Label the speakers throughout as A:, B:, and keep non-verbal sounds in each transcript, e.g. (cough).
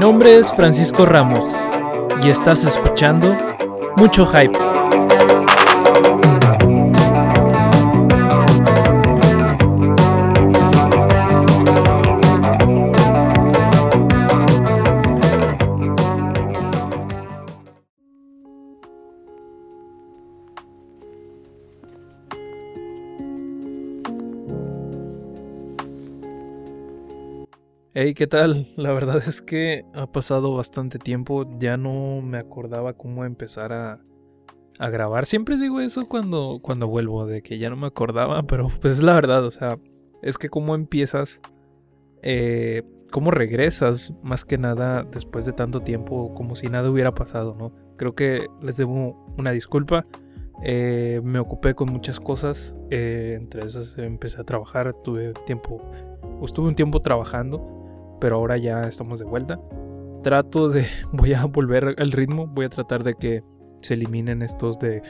A: nombre es Francisco Ramos y estás escuchando Mucho Hype. Hey, ¿qué tal? (laughs) La verdad es que ha pasado bastante tiempo, ya no me acordaba cómo empezar a, grabar. Siempre digo eso cuando, cuando vuelvo, de que ya no me acordaba, (laughs) pero pues es la verdad, o sea, es que cómo empiezas, eh, cómo regresas, más que nada después de tanto tiempo, como si nada hubiera pasado, ¿no? Creo que les debo una disculpa. Eh, me ocupé con muchas cosas, eh, entre esas empecé a trabajar, tuve tiempo, estuve un tiempo trabajando pero ahora ya estamos de vuelta. Trato de, (laughs) voy a volver al ritmo, voy a tratar de que se eliminen estos de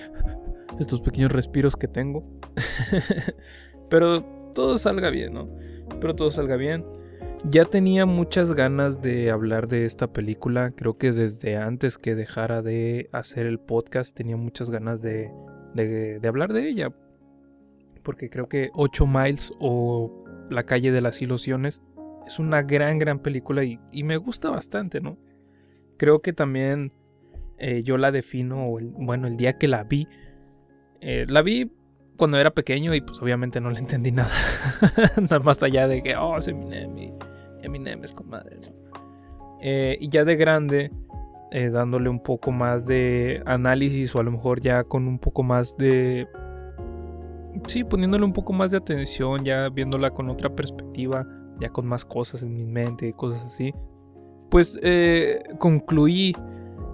A: estos pequeños respiros que tengo. (laughs) pero todo salga bien, ¿no? Pero todo salga bien. Ya tenía muchas ganas de hablar de esta película. Creo que desde antes que dejara de hacer el podcast tenía muchas ganas de, de, de hablar de ella. Porque creo que 8 Miles o La calle de las ilusiones es una gran, gran película y, me gusta bastante, ¿no? Creo que también eh, yo la defino, bueno, el día que la vi, eh, la vi cuando era pequeño y pues obviamente no le entendí nada. (laughs) nada más allá de que, oh, es Eminem y Eminem es con madre. Eh, y ya de grande, dándole un poco más de análisis o a lo mejor ya con un poco más de... Sí, poniéndole un poco más de atención, ya viéndola con otra perspectiva ya con más cosas en mi mente cosas así, pues eh, concluí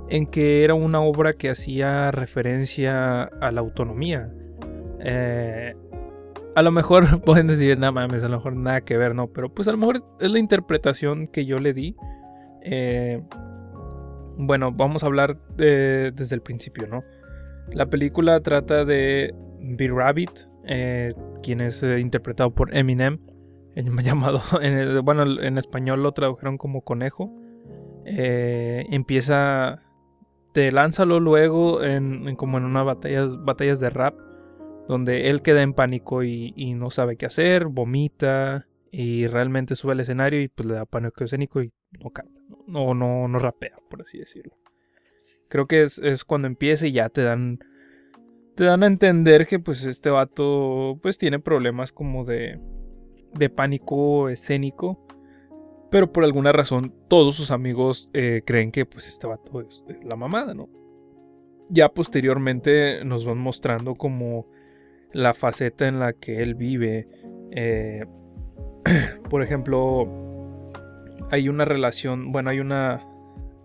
A: en que era una obra que hacía referencia a la autonomía. Eh, a lo mejor (laughs) pueden decir, nada mames, a lo mejor nada que ver, ¿no? Pero pues a lo mejor es la interpretación que yo le di. Eh, bueno, vamos a hablar desde el principio, ¿no? La película trata de B. Rabbit, quien es interpretado por Eminem (laughs) llamado, en bueno, en español lo tradujeron como conejo. Eh, empieza, te lánzalo luego en, como en una batalla, batallas de rap, donde él queda en pánico y, no sabe qué hacer, vomita y realmente sube al escenario y pues le da pánico escénico y no canta, no, no, no rapea, por así decirlo. Creo que es, es cuando empieza y ya te dan te dan a entender que pues este vato pues tiene problemas como de de pánico escénico. Pero por alguna razón todos sus amigos eh, creen que pues este vato es, la mamada, ¿no? Ya posteriormente nos van mostrando como la faceta en la que él vive. Eh, (clears throat) por ejemplo, hay una relación, bueno, hay una...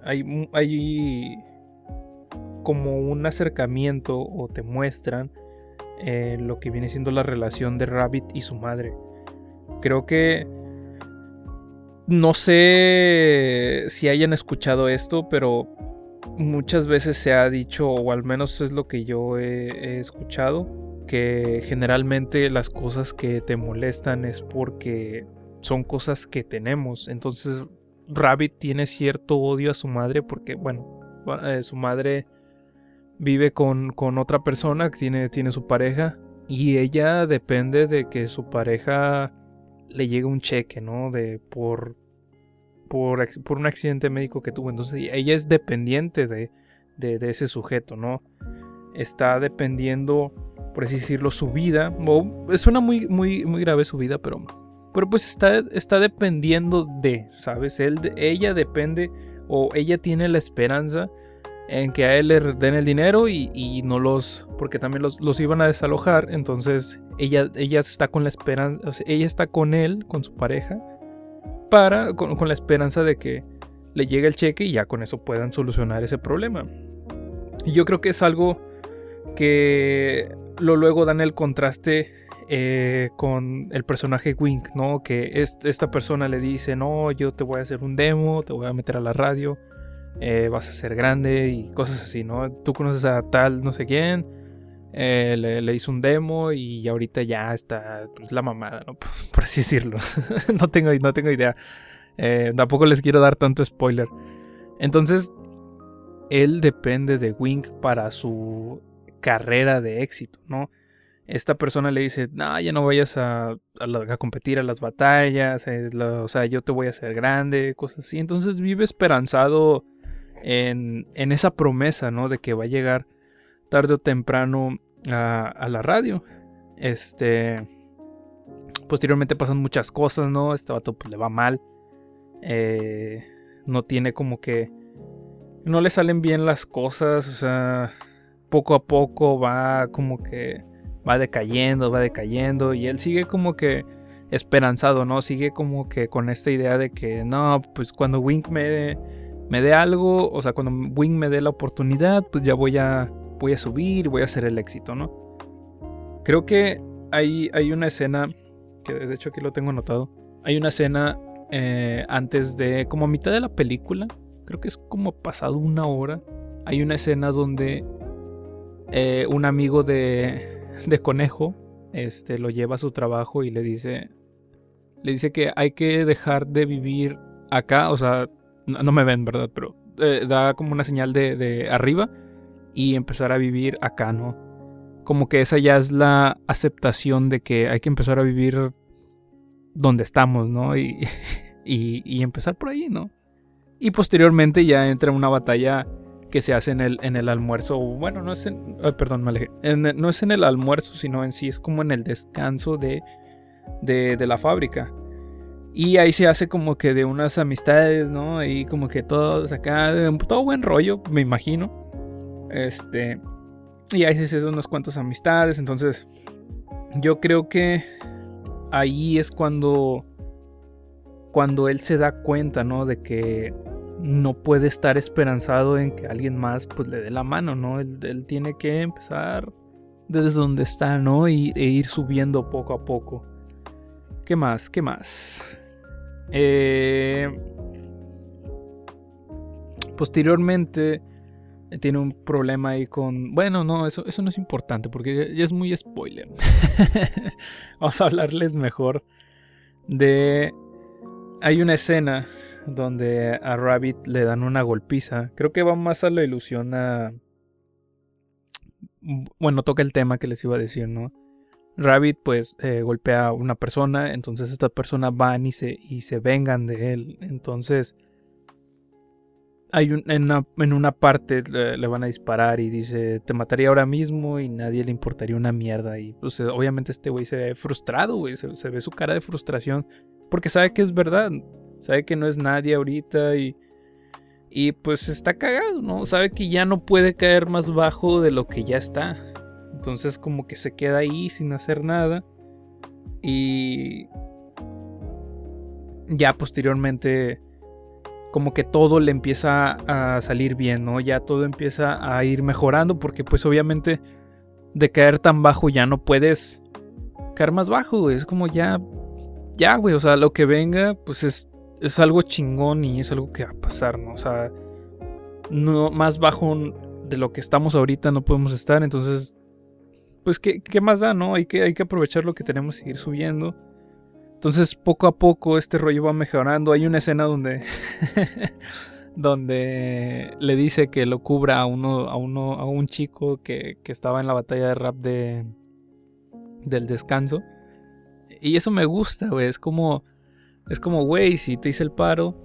A: Hay, como un acercamiento o te muestran eh, lo que viene siendo la relación de Rabbit y su madre. Creo que... No sé si hayan escuchado esto, pero muchas veces se ha dicho, o al menos es lo que yo he, escuchado, que generalmente las cosas que te molestan es porque son cosas que tenemos. Entonces Rabbit tiene cierto odio a su madre porque, bueno, eh, su madre vive con, con otra persona, tiene, tiene su pareja, y ella depende de que su pareja le llega un cheque, ¿no? De por, por, por un accidente médico que tuvo. Entonces ella es dependiente de, de, ese sujeto, ¿no? Está dependiendo, por así decirlo, su vida. suena muy, muy, muy grave su vida, pero, pero pues está, está dependiendo de, ¿sabes? Él, ella depende o ella tiene la esperanza en que a él le den el dinero y, no los, porque también los, los, iban a desalojar, entonces ella, ella está con la esperanza, ella está con él, con su pareja, para, con, la esperanza de que le llegue el cheque y ya con eso puedan solucionar ese problema. Y yo creo que es algo que lo luego dan el contraste eh, con el personaje Wink, ¿no? Que esta persona le dice, no, yo te voy a hacer un demo, te voy a meter a la radio eh, vas a ser grande y cosas así, ¿no? Tú conoces a tal no sé quién, eh, le, hizo un demo y ahorita ya está pues, la mamada, ¿no? (laughs) Por, así decirlo. (laughs) no, tengo, no tengo idea. Eh, tampoco les quiero dar tanto spoiler. Entonces, él depende de Wink para su carrera de éxito, ¿no? Esta persona le dice, no, ya no vayas a, competir a las batallas, eh, o sea, yo te voy a hacer grande, cosas así. Entonces vive esperanzado en, en, esa promesa, ¿no? De que va a llegar tarde o temprano a, la radio. Este. Posteriormente pasan muchas cosas, ¿no? Este vato pues, le va mal. Eh, no tiene como que... No le salen bien las cosas, o sea, poco a poco va como que... Va decayendo, va decayendo y él sigue como que esperanzado, ¿no? Sigue como que con esta idea de que no, pues cuando Wink me, me dé algo, o sea, cuando Wink me dé la oportunidad, pues ya voy a, voy a subir, voy a hacer el éxito, ¿no? Creo que hay, hay una escena que de hecho aquí lo tengo anotado. Hay una escena eh, antes de, como a mitad de la película, creo que es como pasado una hora, hay una escena donde eh, un amigo de, de Conejo este, lo lleva a su trabajo y le dice, le dice que hay que dejar de vivir acá, o sea, no, me ven, ¿verdad? Pero eh, da como una señal de, de arriba y empezar a vivir acá, ¿no? como que esa ya es la aceptación de que hay que empezar a vivir donde estamos, ¿no? Y, (laughs) y, empezar por ahí, ¿no? Y posteriormente ya entra una batalla que se hace en el, en el almuerzo. Bueno, no es en. perdón, me alejé. no es en el almuerzo, sino en sí es como en el descanso de, de, de, la fábrica. Y ahí se hace como que de unas amistades, ¿no? Ahí como que todos acá. Todo buen rollo, me imagino. Este. Y ahí se hacen unas cuantas amistades. Entonces, yo creo que ahí es cuando. Cuando él se da cuenta, ¿no? De que no puede estar esperanzado en que alguien más pues le dé la mano, ¿no? Él, tiene que empezar desde donde está, ¿no? Y, e ir subiendo poco a poco. ¿Qué más? ¿Qué más? Eh, posteriormente tiene un problema ahí con... Bueno, no, eso, eso no es importante porque ya, es muy spoiler. (laughs) Vamos a hablarles mejor de... Hay una escena donde a Rabbit le dan una golpiza. Creo que va más a la ilusión a... Bueno, toca el tema que les iba a decir, ¿no? Rabbit pues eh, golpea a una persona, entonces esta persona van y se, y se vengan de él. Entonces hay en, una, parte le, van a disparar y dice, te mataría ahora mismo y nadie le importaría una mierda. Y pues obviamente este güey se ve frustrado, güey, se, ve su cara de frustración porque sabe que es verdad, sabe que no es nadie ahorita y, y pues está cagado, ¿no? Sabe que ya no puede caer más bajo de lo que ya está. Entonces como que se queda ahí sin hacer nada y ya posteriormente como que todo le empieza a salir bien, ¿no? Ya todo empieza a ir mejorando porque pues obviamente de caer tan bajo ya no puedes caer más bajo. Es como ya, ya, güey, o sea, lo que venga pues es, es algo chingón y es algo que va a pasar, ¿no? O sea, no, más bajo de lo que estamos ahorita no podemos estar, entonces, pues, ¿qué, qué más da, no? Hay que, hay que aprovechar lo que tenemos y seguir subiendo. Entonces poco a poco este rollo va mejorando. Hay una escena donde (laughs) donde le dice que lo cubra a uno a uno a un chico que, que estaba en la batalla de rap de del descanso. Y eso me gusta, güey, es como es como, güey, si te hice el paro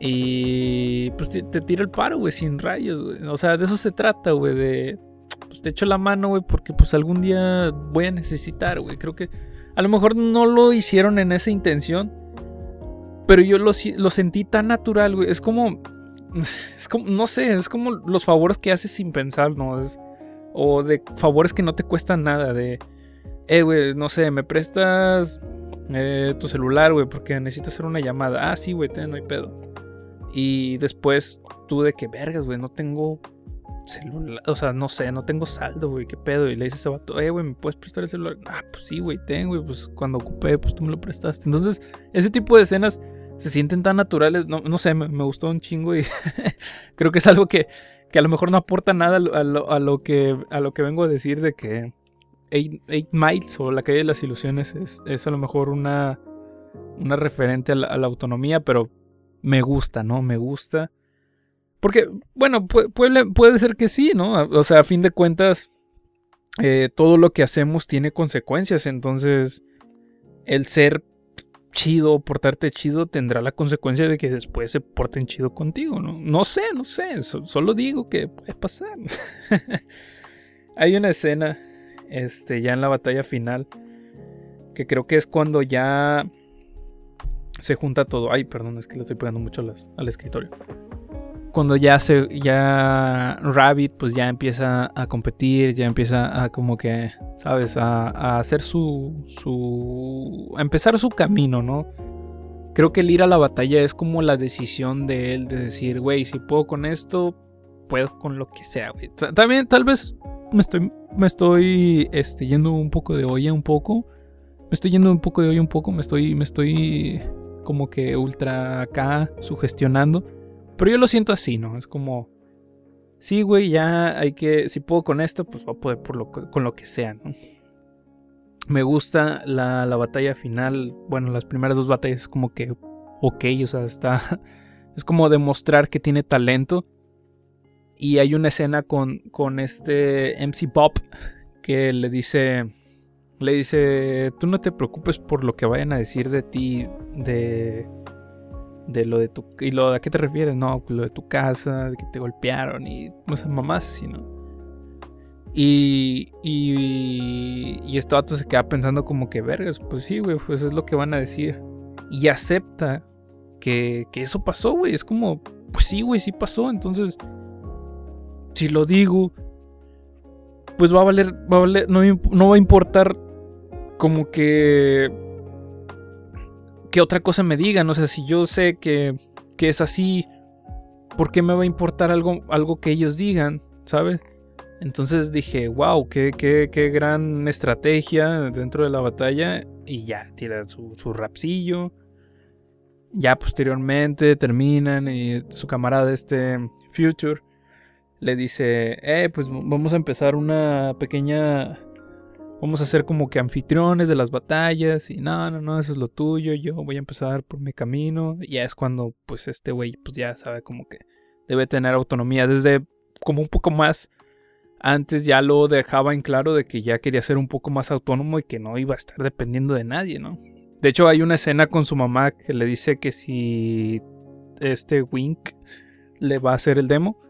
A: y pues te, tiro el paro, güey, sin rayos. O sea, de eso se trata, güey, de pues te echo la mano, güey, porque pues algún día voy a necesitar, güey. Creo que a lo mejor no lo hicieron en esa intención. Pero yo lo, sentí tan natural, güey. Es como. (sighs) Es como. No sé, es como los favores que haces sin pensar, ¿no? o de favores que no te cuestan nada. De. Eh, güey, no sé, me prestas eh, tu celular, güey, porque necesito hacer una llamada. Ah, sí, güey, no hay pedo. Y después tú de que vergas, güey, no tengo celular, o sea, no sé, no tengo saldo, güey, qué pedo. Y le dice a ese vato, eh, güey, ¿me puedes prestar el celular? Ah, pues sí, güey, tengo, güey, pues cuando ocupé, pues tú me lo prestaste. Entonces, ese tipo de escenas se sienten tan naturales, no, no sé, me, gustó un chingo y (laughs) creo que es algo que, que, a lo mejor no aporta nada a lo, que, a lo que vengo a decir de que Eight, Miles o la calle de las ilusiones es, es a lo mejor una, una referente a la autonomía, pero me gusta, ¿no? Me gusta. Porque, bueno, puede, ser que sí, ¿no? O sea, a fin de cuentas, eh, todo lo que hacemos tiene consecuencias. Entonces, el ser chido, portarte chido, tendrá la consecuencia de que después se porten chido contigo, ¿no? No sé, no sé, solo digo que puede pasar. (laughs) Hay una escena, este, ya en la batalla final, que creo que es cuando ya se junta todo. Ay, perdón, es que le estoy pegando mucho al escritorio cuando ya se ya Rabbit pues ya empieza a competir, ya empieza a como que, sabes, a, hacer su su a empezar su camino, ¿no? Creo que el ir a la batalla es como la decisión de él de decir, güey, si puedo con esto, puedo con lo que sea, güey. También tal vez me estoy me estoy este, yendo un poco de olla un poco. Me estoy yendo un poco de olla un poco, me estoy me estoy como que ultra acá sugestionando. Pero yo lo siento así, ¿no? Es como, sí, güey, ya hay que, si puedo con esto, pues va a poder por lo, con lo que sea, ¿no? Me gusta la, la, batalla final, bueno, las primeras dos batallas es como que, ok, o sea, está, (laughs) es como demostrar que tiene talento. Y hay una escena con, con este MC Pop que le dice, le dice, tú no te preocupes por lo que vayan a decir de ti, de de lo de tu... ¿Y lo a qué te refieres? No, lo de tu casa, de que te golpearon y no sé, mamás así, ¿no? Y, y, y este vato se queda pensando como que, vergas, pues sí, güey, pues es lo que van a decir. Y acepta que, que eso pasó, güey. Es como, pues sí, güey, sí pasó. Entonces, si lo digo, pues va a valer, va a valer, no va a importar como que que otra cosa me digan. O sea, si yo sé que, que es así, ¿por qué me va a importar algo, algo que ellos digan? ¿Sabes? Entonces dije, wow, qué, qué, qué, gran estrategia dentro de la batalla. Y ya, tira su, su rapsillo. Ya posteriormente terminan y su camarada este Future le dice, eh, pues vamos a empezar una pequeña vamos a ser como que anfitriones de las batallas y no, no, no, eso es lo tuyo, yo voy a empezar por mi camino. Y ya es cuando pues este güey pues ya sabe como que debe tener autonomía desde como un poco más antes ya lo dejaba en claro de que ya quería ser un poco más autónomo y que no iba a estar dependiendo de nadie, ¿no? De hecho hay una escena con su mamá que le dice que si este Wink le va a hacer el demo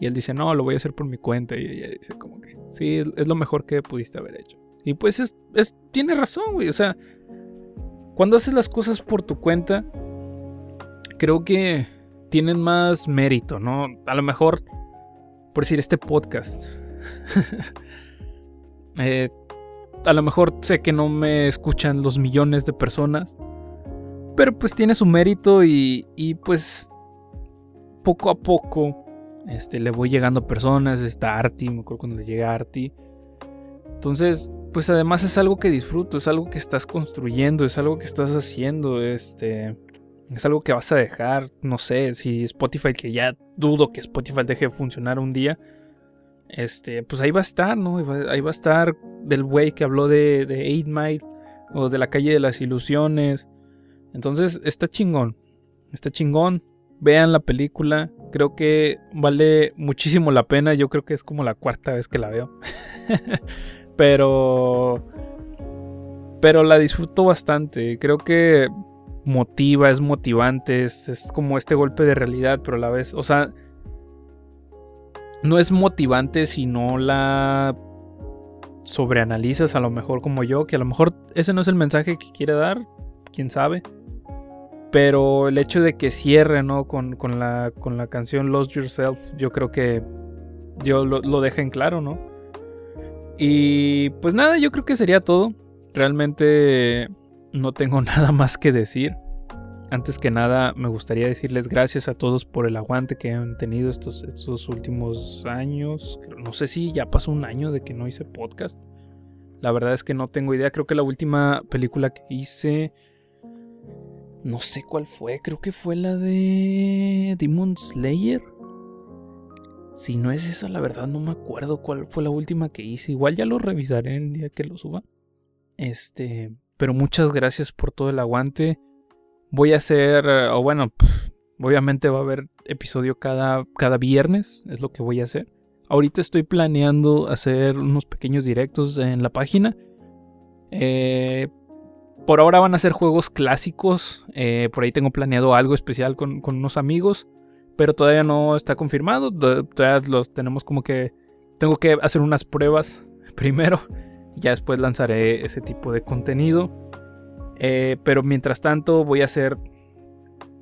A: y él dice, no, lo voy a hacer por mi cuenta. Y ella dice, como que, sí, es lo mejor que pudiste haber hecho. Y pues es, tiene razón, güey. O sea, cuando haces las cosas por tu cuenta, creo que tienen más mérito, ¿no? A lo mejor, por decir, este podcast. (laughs) Eh, a lo mejor sé que no me escuchan los millones de personas. Pero pues tiene su mérito y, y pues poco a poco este, le voy llegando a personas. Está Arti, me acuerdo cuando le llega Arti. Entonces, pues además es algo que disfruto, es algo que estás construyendo, es algo que estás haciendo, este, es algo que vas a dejar, no sé, si Spotify, que ya dudo que Spotify deje de funcionar un día, este, pues ahí va a estar, ¿no? Ahí va, a estar del güey que habló de, de 8 Mile o de la calle de las ilusiones. Entonces, está chingón, está chingón. Vean la película, creo que vale muchísimo la pena, yo creo que es como la cuarta vez que la veo. (laughs) Pero. Pero la disfruto bastante. Creo que motiva, es motivante. Es, como este golpe de realidad, pero a la vez. O sea. No es motivante si no la sobreanalizas a lo mejor como yo, que a lo mejor ese no es el mensaje que quiere dar, quién sabe. Pero el hecho de que cierre, ¿no? Con, la, con la canción Lost Yourself, yo creo que yo lo, lo deja en claro, ¿no? Y pues nada, yo creo que sería todo. Realmente no tengo (laughs) nada más que decir. Antes que nada, me gustaría decirles gracias a todos por el aguante que han tenido estos, estos últimos años. No sé si ya pasó un año de que no hice podcast. La verdad es que no tengo idea. Creo que la última película que hice... No sé cuál fue. Creo que fue la de Demon Slayer. Si no es esa, la verdad no me acuerdo cuál fue la última que hice. Igual ya lo revisaré el día que lo suba. Este, pero muchas gracias por todo el aguante. Voy a hacer, o bueno, Obviamente va a haber episodio cada, cada viernes, es lo que voy a hacer. Ahorita estoy planeando hacer unos pequeños directos en la página. Eh, por ahora van a ser juegos clásicos. Eh, por ahí tengo planeado algo especial con, unos amigos. Pero todavía no está confirmado. Todavía los tenemos como que... Tengo que hacer unas pruebas (laughs) primero. Ya después lanzaré ese tipo de contenido. Eh, pero mientras tanto voy a hacer...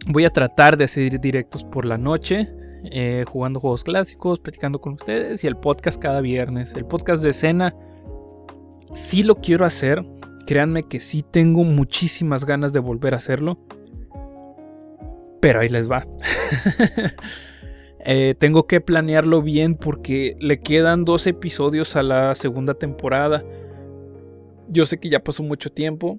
A: Voy a tratar de hacer directos por la noche. Eh, jugando juegos clásicos, platicando con ustedes y el podcast cada viernes. El podcast de escena sí lo quiero hacer. Créanme que sí tengo muchísimas ganas de volver a hacerlo. Pero ahí les va. (laughs) Eh, tengo que planearlo bien porque le quedan dos episodios a la segunda temporada. Yo sé que ya pasó mucho tiempo.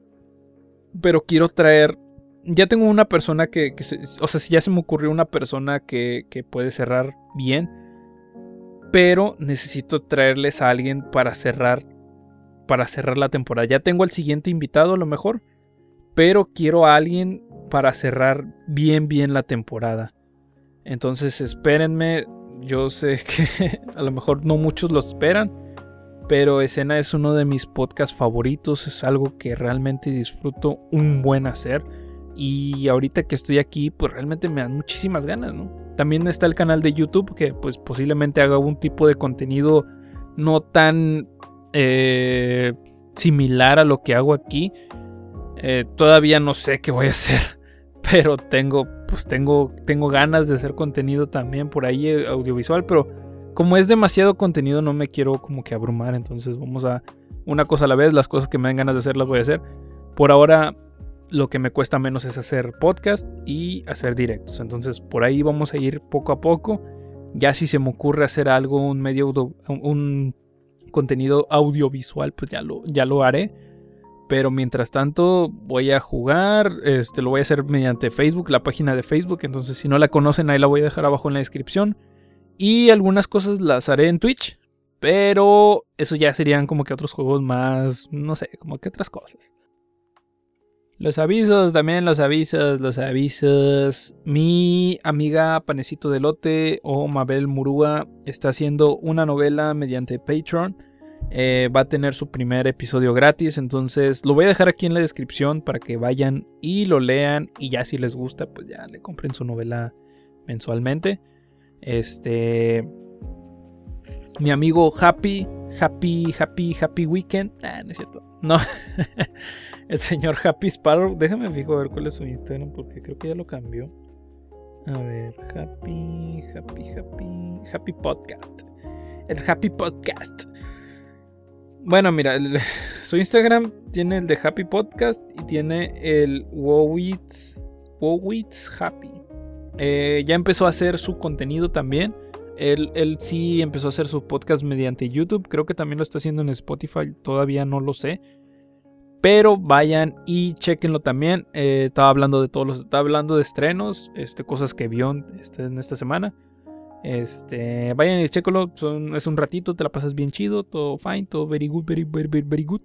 A: Pero quiero traer ya tengo una persona que, o sea, ya se me ocurrió una persona que, que puede cerrar bien, pero necesito traerles a alguien para cerrar, para cerrar la temporada. Ya tengo al siguiente invitado a lo mejor, pero quiero a alguien para cerrar bien, bien la temporada. Entonces espérenme, yo sé (laughs) que a lo mejor no muchos lo esperan, pero Escena es uno de mis podcasts favoritos, es algo que realmente disfruto un buen hacer. Y ahorita que estoy aquí, pues realmente me dan muchísimas ganas, ¿no? También está el canal de YouTube que pues posiblemente haga un tipo de contenido no tan eh, similar a lo que hago aquí. Eh, todavía no sé qué voy a hacer, (laughs) pero tengo pues tengo tengo ganas de hacer contenido también por ahí eh, audiovisual, pero como es demasiado contenido no me quiero como que abrumar, entonces vamos a una cosa a la vez, las cosas que me dan ganas de hacer las voy a hacer. Por ahora lo que me cuesta menos es hacer podcast y hacer directos. Entonces por ahí vamos a ir poco a poco. Ya si se me ocurre hacer algo, un medio, un contenido audiovisual, pues ya lo, ya lo haré. Pero mientras tanto voy a jugar, este, lo voy a hacer mediante Facebook, la página de Facebook. Entonces si no la conocen ahí la voy a dejar abajo en la descripción. Y algunas cosas las haré en Twitch. Pero eso ya serían como que otros juegos más, no sé, como que otras cosas. Los avisos, también los avisos, los avisos. Mi amiga Panecito de Lote o Mabel Murúa está haciendo una novela mediante Patreon. Eh, va a tener su primer episodio gratis, entonces lo voy a dejar aquí en la descripción para que vayan y lo lean y ya si les gusta, pues ya le compren su novela mensualmente. Este, mi amigo Happy, Happy, Happy, Happy Weekend. Ah, no es cierto. No. (laughs) el señor Happy Sparrow. Déjame fijo ver cuál es su Instagram porque creo que ya lo cambió. A ver, Happy, Happy, Happy, Happy Podcast. El Happy Podcast. Bueno, mira, (laughs) su Instagram tiene el de Happy Podcast y tiene el Wowitz, Wowitz Happy. Eh, ya empezó a hacer su contenido también. Él, él, sí empezó a hacer su podcast mediante YouTube. Creo que también lo está haciendo en Spotify. Todavía no lo sé. Pero vayan y chequenlo también. Eh, estaba hablando de todos los. Estaba hablando de estrenos. Este, cosas que vio este, en esta semana. Este. Vayan y chequenlo. es un ratito. Te la pasas bien chido. Todo fine. Todo very good. Very, very, very, very good.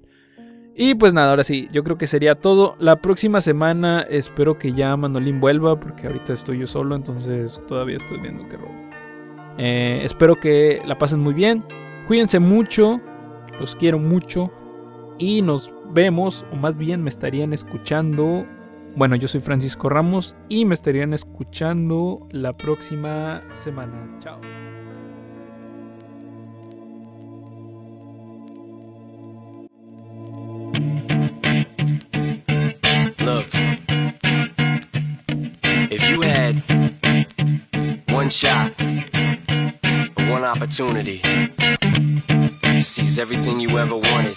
A: Y pues nada, ahora sí, yo creo que sería todo. La próxima semana espero que ya Manolín vuelva, porque ahorita estoy yo solo, entonces todavía estoy viendo qué robo. Eh, espero que la pasen muy bien. Cuídense mucho, los quiero mucho y nos vemos, o más bien me estarían escuchando. Bueno, yo soy Francisco Ramos y me estarían escuchando la próxima semana. Chao. Look, if you had one shot, one opportunity to seize everything you ever wanted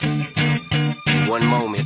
A: one moment